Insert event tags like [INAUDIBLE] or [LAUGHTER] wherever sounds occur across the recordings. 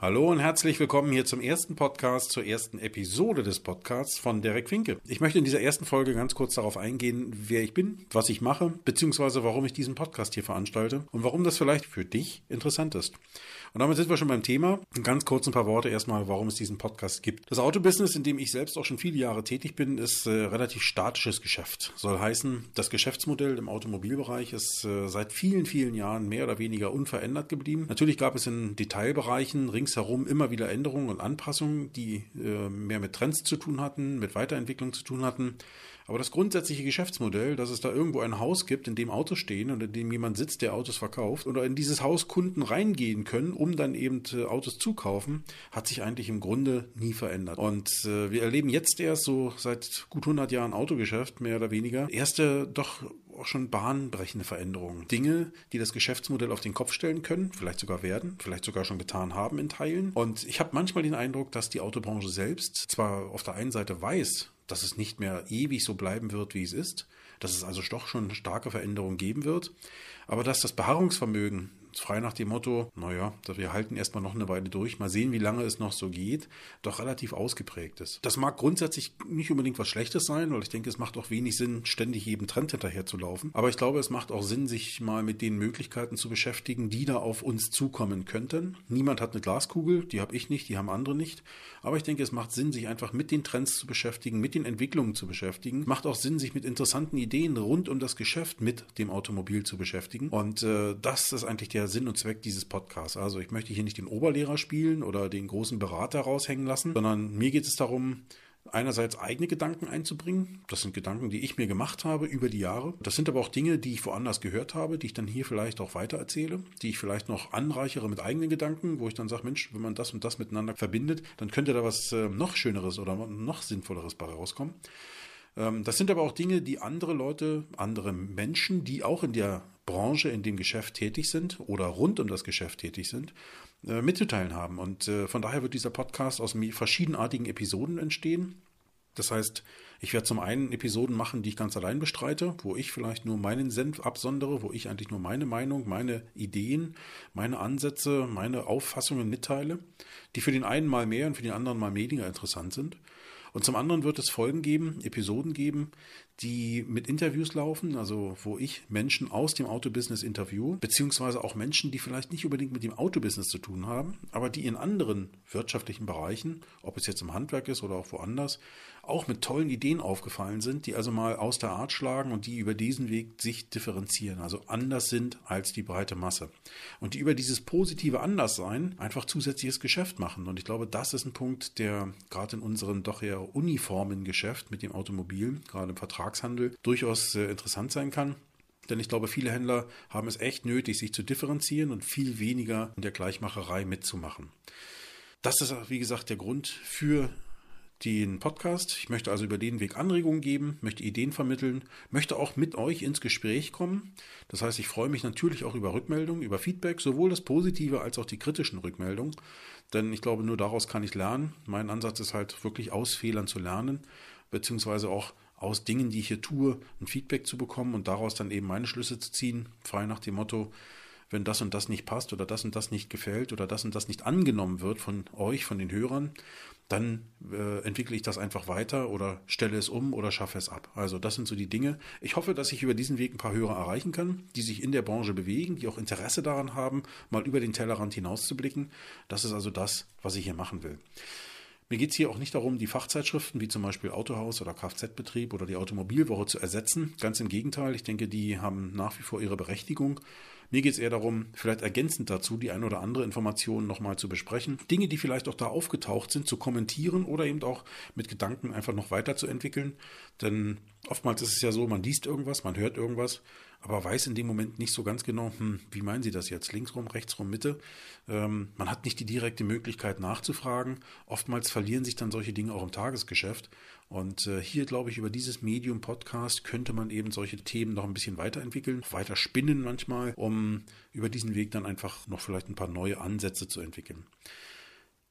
Hallo und herzlich willkommen hier zum ersten Podcast, zur ersten Episode des Podcasts von Derek Finke. Ich möchte in dieser ersten Folge ganz kurz darauf eingehen, wer ich bin, was ich mache, beziehungsweise warum ich diesen Podcast hier veranstalte und warum das vielleicht für dich interessant ist. Und damit sind wir schon beim Thema. Ganz kurz ein paar Worte erstmal, warum es diesen Podcast gibt. Das Autobusiness, in dem ich selbst auch schon viele Jahre tätig bin, ist äh, relativ statisches Geschäft. Soll heißen, das Geschäftsmodell im Automobilbereich ist äh, seit vielen, vielen Jahren mehr oder weniger unverändert geblieben. Natürlich gab es in Detailbereichen rings ringsherum immer wieder Änderungen und Anpassungen, die äh, mehr mit Trends zu tun hatten, mit Weiterentwicklung zu tun hatten. Aber das grundsätzliche Geschäftsmodell, dass es da irgendwo ein Haus gibt, in dem Autos stehen und in dem jemand sitzt, der Autos verkauft, oder in dieses Haus Kunden reingehen können, um dann eben äh, Autos zu kaufen, hat sich eigentlich im Grunde nie verändert. Und äh, wir erleben jetzt erst so seit gut 100 Jahren Autogeschäft, mehr oder weniger, erste doch auch schon bahnbrechende Veränderungen. Dinge, die das Geschäftsmodell auf den Kopf stellen können, vielleicht sogar werden, vielleicht sogar schon getan haben in Teilen. Und ich habe manchmal den Eindruck, dass die Autobranche selbst zwar auf der einen Seite weiß, dass es nicht mehr ewig so bleiben wird, wie es ist, dass es also doch schon starke Veränderungen geben wird, aber dass das Beharrungsvermögen frei nach dem Motto, naja, wir halten erstmal noch eine Weile durch, mal sehen, wie lange es noch so geht, doch relativ ausgeprägt ist. Das mag grundsätzlich nicht unbedingt was Schlechtes sein, weil ich denke, es macht auch wenig Sinn, ständig jedem Trend hinterher zu laufen. Aber ich glaube, es macht auch Sinn, sich mal mit den Möglichkeiten zu beschäftigen, die da auf uns zukommen könnten. Niemand hat eine Glaskugel, die habe ich nicht, die haben andere nicht. Aber ich denke, es macht Sinn, sich einfach mit den Trends zu beschäftigen, mit den Entwicklungen zu beschäftigen. Macht auch Sinn, sich mit interessanten Ideen rund um das Geschäft mit dem Automobil zu beschäftigen. Und äh, das ist eigentlich der Sinn und Zweck dieses Podcasts. Also ich möchte hier nicht den Oberlehrer spielen oder den großen Berater raushängen lassen, sondern mir geht es darum, einerseits eigene Gedanken einzubringen. Das sind Gedanken, die ich mir gemacht habe über die Jahre. Das sind aber auch Dinge, die ich woanders gehört habe, die ich dann hier vielleicht auch weitererzähle, die ich vielleicht noch anreichere mit eigenen Gedanken, wo ich dann sage, Mensch, wenn man das und das miteinander verbindet, dann könnte da was äh, noch Schöneres oder noch Sinnvolleres bei rauskommen. Ähm, das sind aber auch Dinge, die andere Leute, andere Menschen, die auch in der Branche, in dem Geschäft tätig sind oder rund um das Geschäft tätig sind, äh, mitzuteilen haben. Und äh, von daher wird dieser Podcast aus verschiedenartigen Episoden entstehen. Das heißt, ich werde zum einen Episoden machen, die ich ganz allein bestreite, wo ich vielleicht nur meinen Senf absondere, wo ich eigentlich nur meine Meinung, meine Ideen, meine Ansätze, meine Auffassungen mitteile, die für den einen mal mehr und für den anderen mal weniger interessant sind. Und zum anderen wird es Folgen geben, Episoden geben, die mit Interviews laufen, also wo ich Menschen aus dem Autobusiness interview, beziehungsweise auch Menschen, die vielleicht nicht unbedingt mit dem Autobusiness zu tun haben, aber die in anderen wirtschaftlichen Bereichen, ob es jetzt im Handwerk ist oder auch woanders, auch mit tollen Ideen aufgefallen sind, die also mal aus der Art schlagen und die über diesen Weg sich differenzieren, also anders sind als die breite Masse. Und die über dieses positive Anderssein einfach zusätzliches Geschäft machen. Und ich glaube, das ist ein Punkt, der gerade in unserem doch eher uniformen Geschäft mit dem Automobil, gerade im Vertragshandel, durchaus äh, interessant sein kann. Denn ich glaube, viele Händler haben es echt nötig, sich zu differenzieren und viel weniger in der Gleichmacherei mitzumachen. Das ist, wie gesagt, der Grund für den Podcast. Ich möchte also über den Weg Anregungen geben, möchte Ideen vermitteln, möchte auch mit euch ins Gespräch kommen. Das heißt, ich freue mich natürlich auch über Rückmeldungen, über Feedback, sowohl das positive als auch die kritischen Rückmeldungen. Denn ich glaube, nur daraus kann ich lernen. Mein Ansatz ist halt wirklich aus Fehlern zu lernen, beziehungsweise auch aus Dingen, die ich hier tue, ein Feedback zu bekommen und daraus dann eben meine Schlüsse zu ziehen, frei nach dem Motto, wenn das und das nicht passt oder das und das nicht gefällt oder das und das nicht angenommen wird von euch, von den Hörern, dann äh, entwickle ich das einfach weiter oder stelle es um oder schaffe es ab. Also das sind so die Dinge. Ich hoffe, dass ich über diesen Weg ein paar Hörer erreichen kann, die sich in der Branche bewegen, die auch Interesse daran haben, mal über den Tellerrand hinauszublicken. Das ist also das, was ich hier machen will. Mir geht es hier auch nicht darum, die Fachzeitschriften wie zum Beispiel Autohaus oder Kfz-Betrieb oder die Automobilwoche zu ersetzen. Ganz im Gegenteil, ich denke, die haben nach wie vor ihre Berechtigung. Mir geht es eher darum, vielleicht ergänzend dazu die ein oder andere Information nochmal zu besprechen. Dinge, die vielleicht auch da aufgetaucht sind, zu kommentieren oder eben auch mit Gedanken einfach noch weiterzuentwickeln. Denn oftmals ist es ja so, man liest irgendwas, man hört irgendwas, aber weiß in dem Moment nicht so ganz genau, hm, wie meinen Sie das jetzt? Linksrum, rechtsrum, Mitte? Ähm, man hat nicht die direkte Möglichkeit nachzufragen. Oftmals verlieren sich dann solche Dinge auch im Tagesgeschäft. Und äh, hier, glaube ich, über dieses Medium Podcast könnte man eben solche Themen noch ein bisschen weiterentwickeln, weiter spinnen manchmal, um über diesen Weg dann einfach noch vielleicht ein paar neue Ansätze zu entwickeln.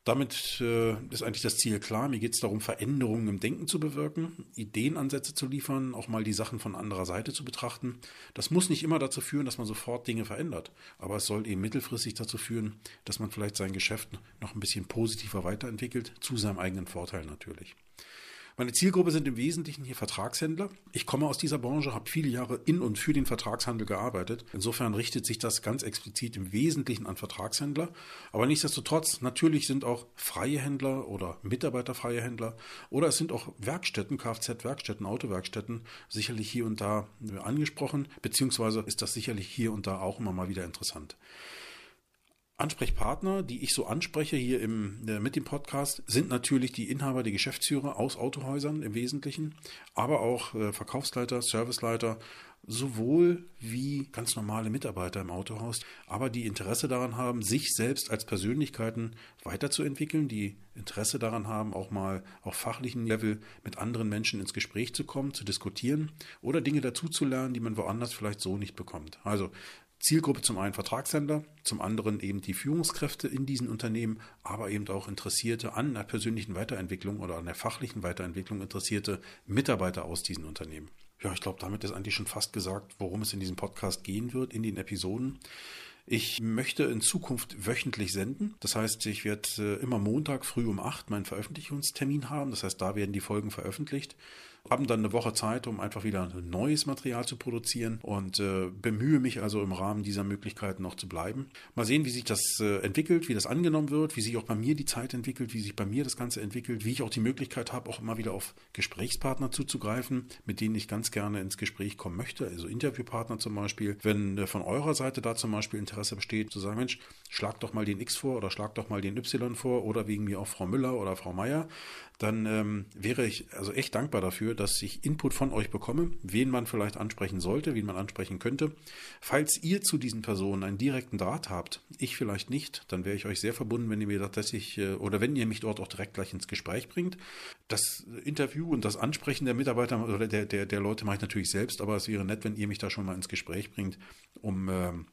Damit äh, ist eigentlich das Ziel klar. Mir geht es darum, Veränderungen im Denken zu bewirken, Ideenansätze zu liefern, auch mal die Sachen von anderer Seite zu betrachten. Das muss nicht immer dazu führen, dass man sofort Dinge verändert, aber es soll eben mittelfristig dazu führen, dass man vielleicht sein Geschäft noch ein bisschen positiver weiterentwickelt, zu seinem eigenen Vorteil natürlich. Meine Zielgruppe sind im Wesentlichen hier Vertragshändler. Ich komme aus dieser Branche, habe viele Jahre in und für den Vertragshandel gearbeitet. Insofern richtet sich das ganz explizit im Wesentlichen an Vertragshändler. Aber nichtsdestotrotz, natürlich sind auch freie Händler oder mitarbeiterfreie Händler oder es sind auch Werkstätten, Kfz-Werkstätten, Autowerkstätten sicherlich hier und da angesprochen, beziehungsweise ist das sicherlich hier und da auch immer mal wieder interessant. Ansprechpartner, die ich so anspreche hier im, äh, mit dem Podcast, sind natürlich die Inhaber, die Geschäftsführer aus Autohäusern im Wesentlichen, aber auch äh, Verkaufsleiter, Serviceleiter, sowohl wie ganz normale Mitarbeiter im Autohaus, aber die Interesse daran haben, sich selbst als Persönlichkeiten weiterzuentwickeln, die Interesse daran haben, auch mal auf fachlichen Level mit anderen Menschen ins Gespräch zu kommen, zu diskutieren oder Dinge dazuzulernen, die man woanders vielleicht so nicht bekommt. Also Zielgruppe zum einen Vertragshändler, zum anderen eben die Führungskräfte in diesen Unternehmen, aber eben auch Interessierte an der persönlichen Weiterentwicklung oder an der fachlichen Weiterentwicklung interessierte Mitarbeiter aus diesen Unternehmen. Ja, ich glaube, damit ist eigentlich schon fast gesagt, worum es in diesem Podcast gehen wird, in den Episoden. Ich möchte in Zukunft wöchentlich senden. Das heißt, ich werde äh, immer Montag früh um acht meinen Veröffentlichungstermin haben. Das heißt, da werden die Folgen veröffentlicht haben dann eine Woche Zeit, um einfach wieder neues Material zu produzieren und äh, bemühe mich also im Rahmen dieser Möglichkeiten noch zu bleiben. Mal sehen, wie sich das äh, entwickelt, wie das angenommen wird, wie sich auch bei mir die Zeit entwickelt, wie sich bei mir das Ganze entwickelt, wie ich auch die Möglichkeit habe, auch immer wieder auf Gesprächspartner zuzugreifen, mit denen ich ganz gerne ins Gespräch kommen möchte, also Interviewpartner zum Beispiel. Wenn äh, von eurer Seite da zum Beispiel Interesse besteht, zu sagen, Mensch, schlag doch mal den X vor oder schlag doch mal den Y vor oder wegen mir auch Frau Müller oder Frau Meier, dann ähm, wäre ich also echt dankbar dafür, dass ich Input von euch bekomme, wen man vielleicht ansprechen sollte, wen man ansprechen könnte. Falls ihr zu diesen Personen einen direkten Draht habt, ich vielleicht nicht, dann wäre ich euch sehr verbunden, wenn ihr mir tatsächlich äh, oder wenn ihr mich dort auch direkt gleich ins Gespräch bringt. Das Interview und das Ansprechen der Mitarbeiter oder der, der, der Leute mache ich natürlich selbst, aber es wäre nett, wenn ihr mich da schon mal ins Gespräch bringt, um ähm,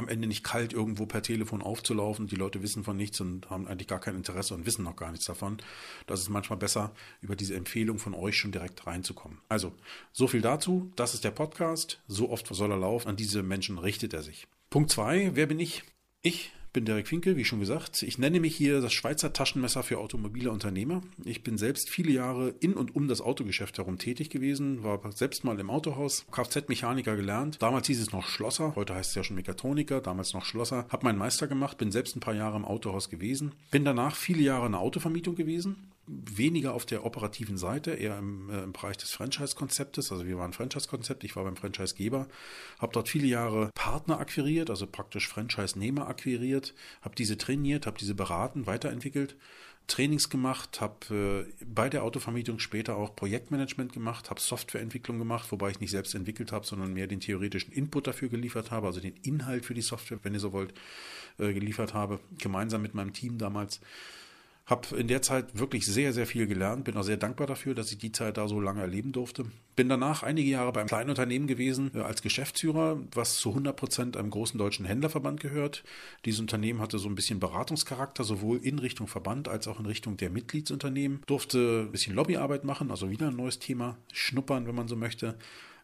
am Ende nicht kalt irgendwo per Telefon aufzulaufen. Die Leute wissen von nichts und haben eigentlich gar kein Interesse und wissen noch gar nichts davon. Das ist manchmal besser, über diese Empfehlung von euch schon direkt reinzukommen. Also, so viel dazu. Das ist der Podcast. So oft soll er laufen. An diese Menschen richtet er sich. Punkt zwei. Wer bin ich? Ich bin Derek Finkel, wie schon gesagt. Ich nenne mich hier das Schweizer Taschenmesser für automobile Unternehmer. Ich bin selbst viele Jahre in und um das Autogeschäft herum tätig gewesen, war selbst mal im Autohaus, Kfz-Mechaniker gelernt. Damals hieß es noch Schlosser, heute heißt es ja schon Mechatroniker, damals noch Schlosser. Hab meinen Meister gemacht, bin selbst ein paar Jahre im Autohaus gewesen. Bin danach viele Jahre in der Autovermietung gewesen, weniger auf der operativen Seite, eher im, äh, im Bereich des Franchise-Konzeptes. Also wir waren Franchise-Konzept, ich war beim Franchise-Geber, habe dort viele Jahre Partner akquiriert, also praktisch Franchise-Nehmer akquiriert, habe diese trainiert, habe diese beraten, weiterentwickelt, Trainings gemacht, habe äh, bei der Autovermietung später auch Projektmanagement gemacht, habe Softwareentwicklung gemacht, wobei ich nicht selbst entwickelt habe, sondern mehr den theoretischen Input dafür geliefert habe, also den Inhalt für die Software, wenn ihr so wollt, äh, geliefert habe, gemeinsam mit meinem Team damals. Habe in der Zeit wirklich sehr, sehr viel gelernt. Bin auch sehr dankbar dafür, dass ich die Zeit da so lange erleben durfte. Bin danach einige Jahre beim kleinen Unternehmen gewesen äh, als Geschäftsführer, was zu 100 Prozent einem großen deutschen Händlerverband gehört. Dieses Unternehmen hatte so ein bisschen Beratungscharakter, sowohl in Richtung Verband als auch in Richtung der Mitgliedsunternehmen. Durfte ein bisschen Lobbyarbeit machen, also wieder ein neues Thema, schnuppern, wenn man so möchte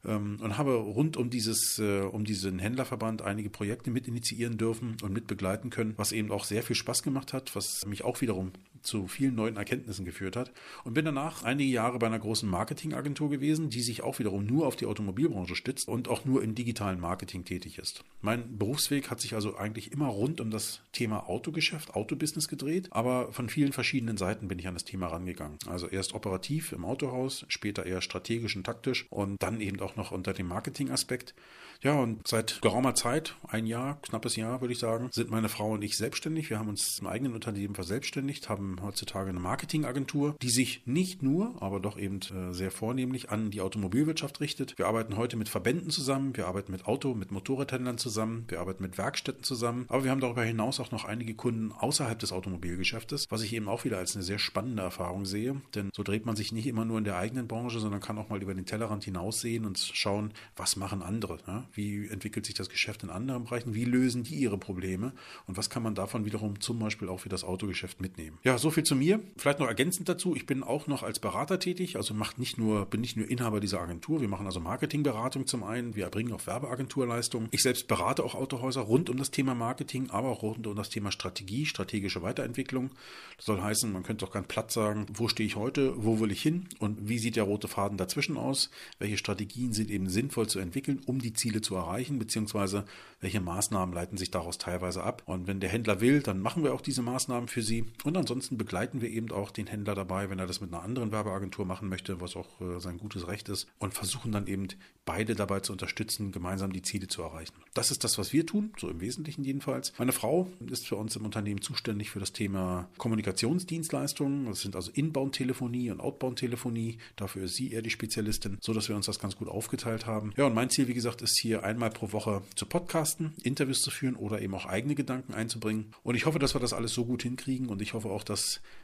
ähm, und habe rund um dieses, äh, um diesen Händlerverband einige Projekte mit initiieren dürfen und mit begleiten können, was eben auch sehr viel Spaß gemacht hat, was mich auch wiederum zu vielen neuen Erkenntnissen geführt hat und bin danach einige Jahre bei einer großen Marketingagentur gewesen, die sich auch wiederum nur auf die Automobilbranche stützt und auch nur im digitalen Marketing tätig ist. Mein Berufsweg hat sich also eigentlich immer rund um das Thema Autogeschäft, Autobusiness gedreht, aber von vielen verschiedenen Seiten bin ich an das Thema rangegangen. Also erst operativ im Autohaus, später eher strategisch und taktisch und dann eben auch noch unter dem Marketingaspekt. Ja, und seit geraumer Zeit, ein Jahr, knappes Jahr würde ich sagen, sind meine Frau und ich selbstständig. Wir haben uns im eigenen Unternehmen verselbstständigt, haben heutzutage eine Marketingagentur, die sich nicht nur, aber doch eben äh, sehr vornehmlich an die Automobilwirtschaft richtet. Wir arbeiten heute mit Verbänden zusammen, wir arbeiten mit Auto, mit Motorradhändlern zusammen, wir arbeiten mit Werkstätten zusammen, aber wir haben darüber hinaus auch noch einige Kunden außerhalb des Automobilgeschäftes, was ich eben auch wieder als eine sehr spannende Erfahrung sehe, denn so dreht man sich nicht immer nur in der eigenen Branche, sondern kann auch mal über den Tellerrand hinaussehen und schauen, was machen andere, ja? wie entwickelt sich das Geschäft in anderen Bereichen, wie lösen die ihre Probleme und was kann man davon wiederum zum Beispiel auch für das Autogeschäft mitnehmen. Ja, so viel zu mir. Vielleicht noch ergänzend dazu, ich bin auch noch als Berater tätig, also macht nicht nur, bin nicht nur Inhaber dieser Agentur, wir machen also Marketingberatung zum einen, wir erbringen auch Werbeagenturleistungen. Ich selbst berate auch Autohäuser rund um das Thema Marketing, aber auch rund um das Thema Strategie, strategische Weiterentwicklung. Das soll heißen, man könnte auch ganz platt sagen, wo stehe ich heute, wo will ich hin und wie sieht der rote Faden dazwischen aus? Welche Strategien sind eben sinnvoll zu entwickeln, um die Ziele zu erreichen, beziehungsweise welche Maßnahmen leiten sich daraus teilweise ab. Und wenn der Händler will, dann machen wir auch diese Maßnahmen für sie. Und ansonsten begleiten wir eben auch den Händler dabei, wenn er das mit einer anderen Werbeagentur machen möchte, was auch äh, sein gutes Recht ist, und versuchen dann eben beide dabei zu unterstützen, gemeinsam die Ziele zu erreichen. Das ist das, was wir tun, so im Wesentlichen jedenfalls. Meine Frau ist für uns im Unternehmen zuständig für das Thema Kommunikationsdienstleistungen. Das sind also Inbound-Telefonie und Outbound-Telefonie. Dafür ist sie eher die Spezialistin, so dass wir uns das ganz gut aufgeteilt haben. Ja, und mein Ziel, wie gesagt, ist hier einmal pro Woche zu podcasten, Interviews zu führen oder eben auch eigene Gedanken einzubringen. Und ich hoffe, dass wir das alles so gut hinkriegen und ich hoffe auch, dass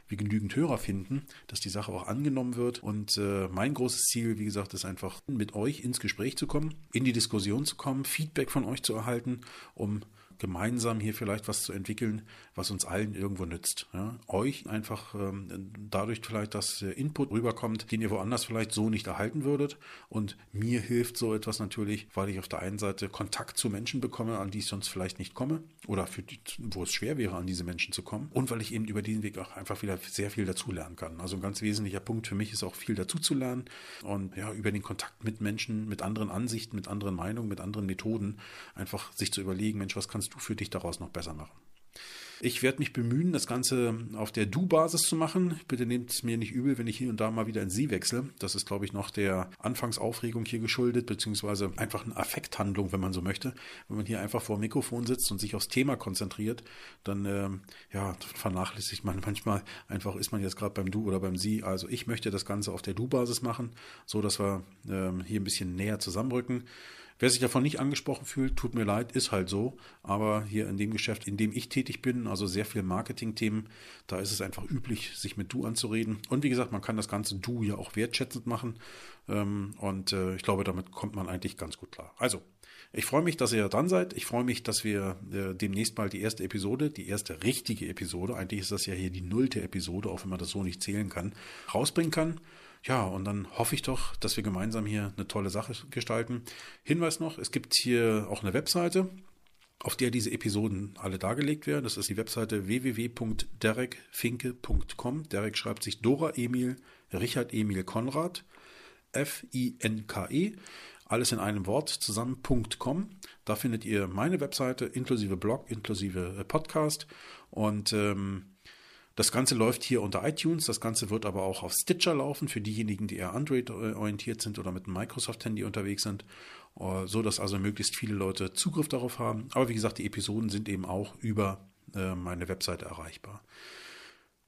wir genügend Hörer finden, dass die Sache auch angenommen wird. Und äh, mein großes Ziel, wie gesagt, ist einfach mit euch ins Gespräch zu kommen, in die Diskussion zu kommen, Feedback von euch zu erhalten, um gemeinsam hier vielleicht was zu entwickeln, was uns allen irgendwo nützt. Ja? Euch einfach ähm, dadurch vielleicht, dass Input rüberkommt, den ihr woanders vielleicht so nicht erhalten würdet. Und mir hilft so etwas natürlich, weil ich auf der einen Seite Kontakt zu Menschen bekomme, an die ich sonst vielleicht nicht komme oder die, wo es schwer wäre, an diese Menschen zu kommen. Und weil ich eben über diesen Weg auch einfach wieder sehr viel dazulernen kann. Also ein ganz wesentlicher Punkt für mich ist auch viel dazuzulernen und ja, über den Kontakt mit Menschen, mit anderen Ansichten, mit anderen Meinungen, mit anderen Methoden einfach sich zu überlegen, Mensch, was kannst du für dich daraus noch besser machen? Ich werde mich bemühen, das Ganze auf der Du-Basis zu machen. Bitte nehmt es mir nicht übel, wenn ich hier und da mal wieder in Sie wechsle. Das ist, glaube ich, noch der Anfangsaufregung hier geschuldet, beziehungsweise einfach eine Affekthandlung, wenn man so möchte. Wenn man hier einfach vor dem Mikrofon sitzt und sich aufs Thema konzentriert, dann äh, ja, vernachlässigt man [LAUGHS] manchmal einfach, ist man jetzt gerade beim Du oder beim Sie. Also ich möchte das Ganze auf der Du-Basis machen, so dass wir äh, hier ein bisschen näher zusammenrücken. Wer sich davon nicht angesprochen fühlt, tut mir leid, ist halt so. Aber hier in dem Geschäft, in dem ich tätig bin, also sehr viel Marketing-Themen, da ist es einfach üblich, sich mit Du anzureden. Und wie gesagt, man kann das ganze Du ja auch wertschätzend machen. Ähm, und äh, ich glaube, damit kommt man eigentlich ganz gut klar. Also, ich freue mich, dass ihr dran seid. Ich freue mich, dass wir äh, demnächst mal die erste Episode, die erste richtige Episode, eigentlich ist das ja hier die nullte Episode, auch wenn man das so nicht zählen kann, rausbringen kann. Ja, und dann hoffe ich doch, dass wir gemeinsam hier eine tolle Sache gestalten. Hinweis noch, es gibt hier auch eine Webseite, auf der diese Episoden alle dargelegt werden. Das ist die Webseite www.derekfinke.com. Derek schreibt sich Dora Emil, Richard Emil Konrad, F-I-N-K-E, alles in einem Wort zusammen.com. Da findet ihr meine Webseite inklusive Blog, inklusive äh, Podcast und ähm, das Ganze läuft hier unter iTunes, das Ganze wird aber auch auf Stitcher laufen für diejenigen, die eher Android-orientiert sind oder mit einem Microsoft-Handy unterwegs sind, äh, so dass also möglichst viele Leute Zugriff darauf haben. Aber wie gesagt, die Episoden sind eben auch über äh, meine Webseite erreichbar.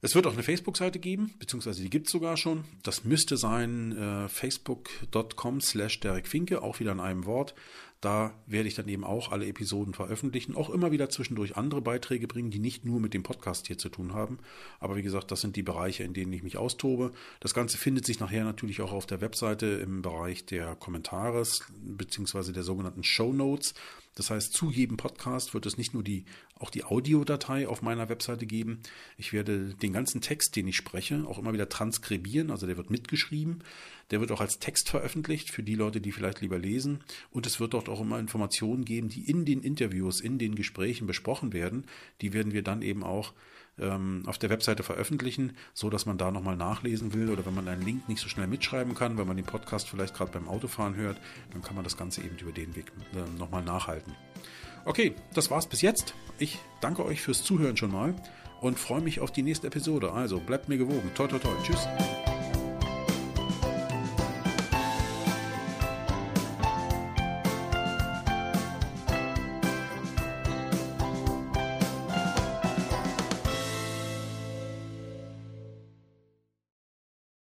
Es wird auch eine Facebook-Seite geben, beziehungsweise die gibt es sogar schon. Das müsste sein äh, facebook.com slash Derek Finke, auch wieder in einem Wort. Da werde ich dann eben auch alle Episoden veröffentlichen, auch immer wieder zwischendurch andere Beiträge bringen, die nicht nur mit dem Podcast hier zu tun haben. Aber wie gesagt, das sind die Bereiche, in denen ich mich austobe. Das Ganze findet sich nachher natürlich auch auf der Webseite im Bereich der Kommentare beziehungsweise der sogenannten Show Notes. Das heißt, zu jedem Podcast wird es nicht nur die, auch die Audiodatei auf meiner Webseite geben. Ich werde den ganzen Text, den ich spreche, auch immer wieder transkribieren. Also der wird mitgeschrieben. Der wird auch als Text veröffentlicht für die Leute, die vielleicht lieber lesen. Und es wird dort auch immer Informationen geben, die in den Interviews, in den Gesprächen besprochen werden. Die werden wir dann eben auch ähm, auf der Webseite veröffentlichen, so dass man da nochmal nachlesen will oder wenn man einen Link nicht so schnell mitschreiben kann, wenn man den Podcast vielleicht gerade beim Autofahren hört, dann kann man das Ganze eben über den Weg äh, nochmal nachhalten. Okay, das war's bis jetzt. Ich danke euch fürs Zuhören schon mal und freue mich auf die nächste Episode. Also bleibt mir gewogen. Toi, toi, toi. Tschüss.